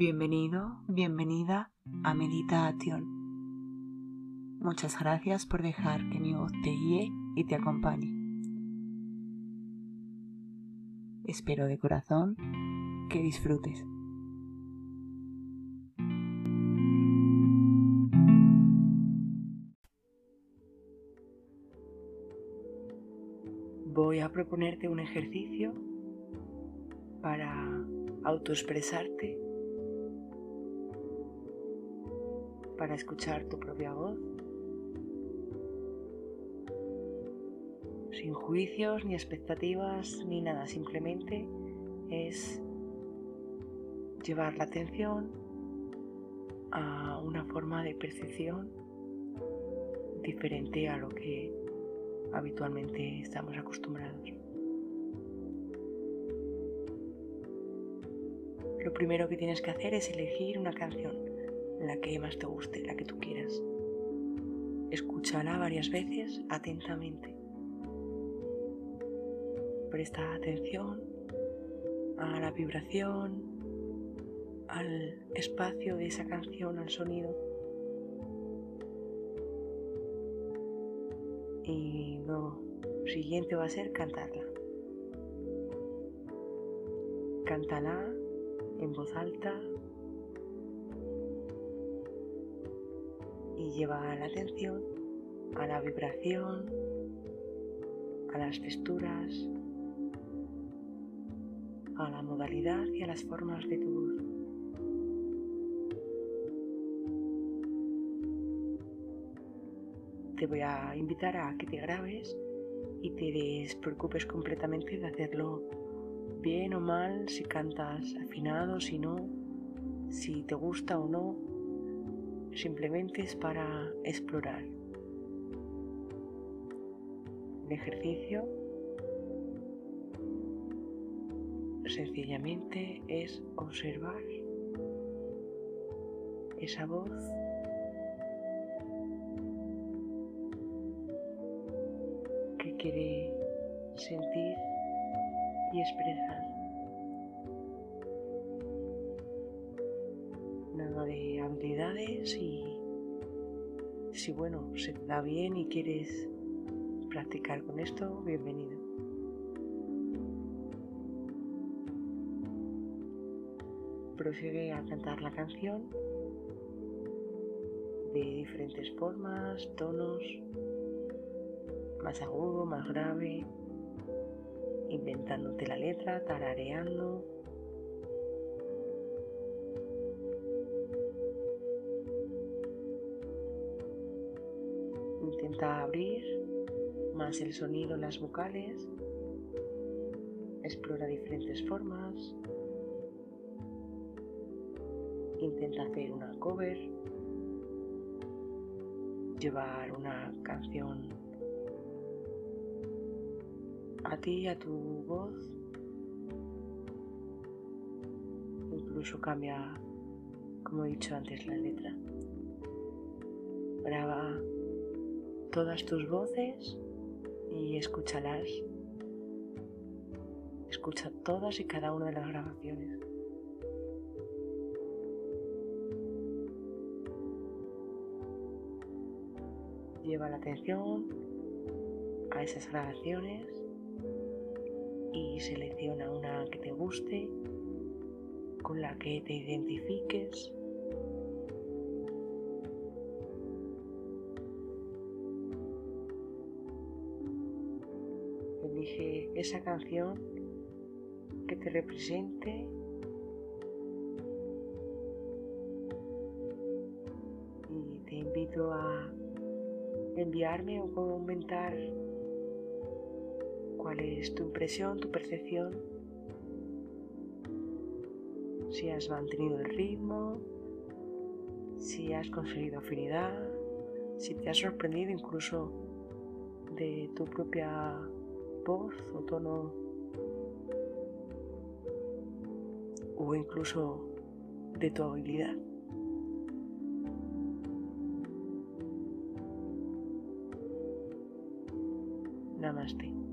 Bienvenido, bienvenida a Meditación. Muchas gracias por dejar que mi voz te guíe y te acompañe. Espero de corazón que disfrutes. Voy a proponerte un ejercicio para autoexpresarte, para escuchar tu propia voz, sin juicios ni expectativas ni nada, simplemente es llevar la atención a una forma de percepción diferente a lo que habitualmente estamos acostumbrados. Lo primero que tienes que hacer es elegir una canción, la que más te guste, la que tú quieras. Escúchala varias veces atentamente. Presta atención a la vibración, al espacio de esa canción, al sonido. Y lo siguiente va a ser cantarla. Cántala en voz alta lleva la atención a la vibración, a las texturas, a la modalidad y a las formas de tu voz. Te voy a invitar a que te grabes y te despreocupes completamente de hacerlo bien o mal, si cantas afinado, si no, si te gusta o no, simplemente es para explorar. El ejercicio sencillamente es observar esa voz que quiere sentir y expresar. De habilidades y si bueno, se te da bien y quieres practicar con esto, bienvenido. Prosigue a cantar la canción de diferentes formas, tonos, más agudo, más grave, inventándote la letra, tarareando. Intenta abrir más el sonido en las vocales. Explora diferentes formas. Intenta hacer una cover. Llevar una canción a ti, a tu voz. Incluso cambia, como he dicho antes, la letra. Graba todas tus voces y escúchalas. Escucha todas y cada una de las grabaciones. Lleva la atención a esas grabaciones y selecciona una que te guste, con la que te identifiques. Esa canción que te represente. Y te invito a enviarme o comentar cuál es tu impresión, tu percepción, si has mantenido el ritmo, si has conseguido afinidad, si te has sorprendido incluso de tu propia voz o tono o incluso de tu habilidad. Namaste.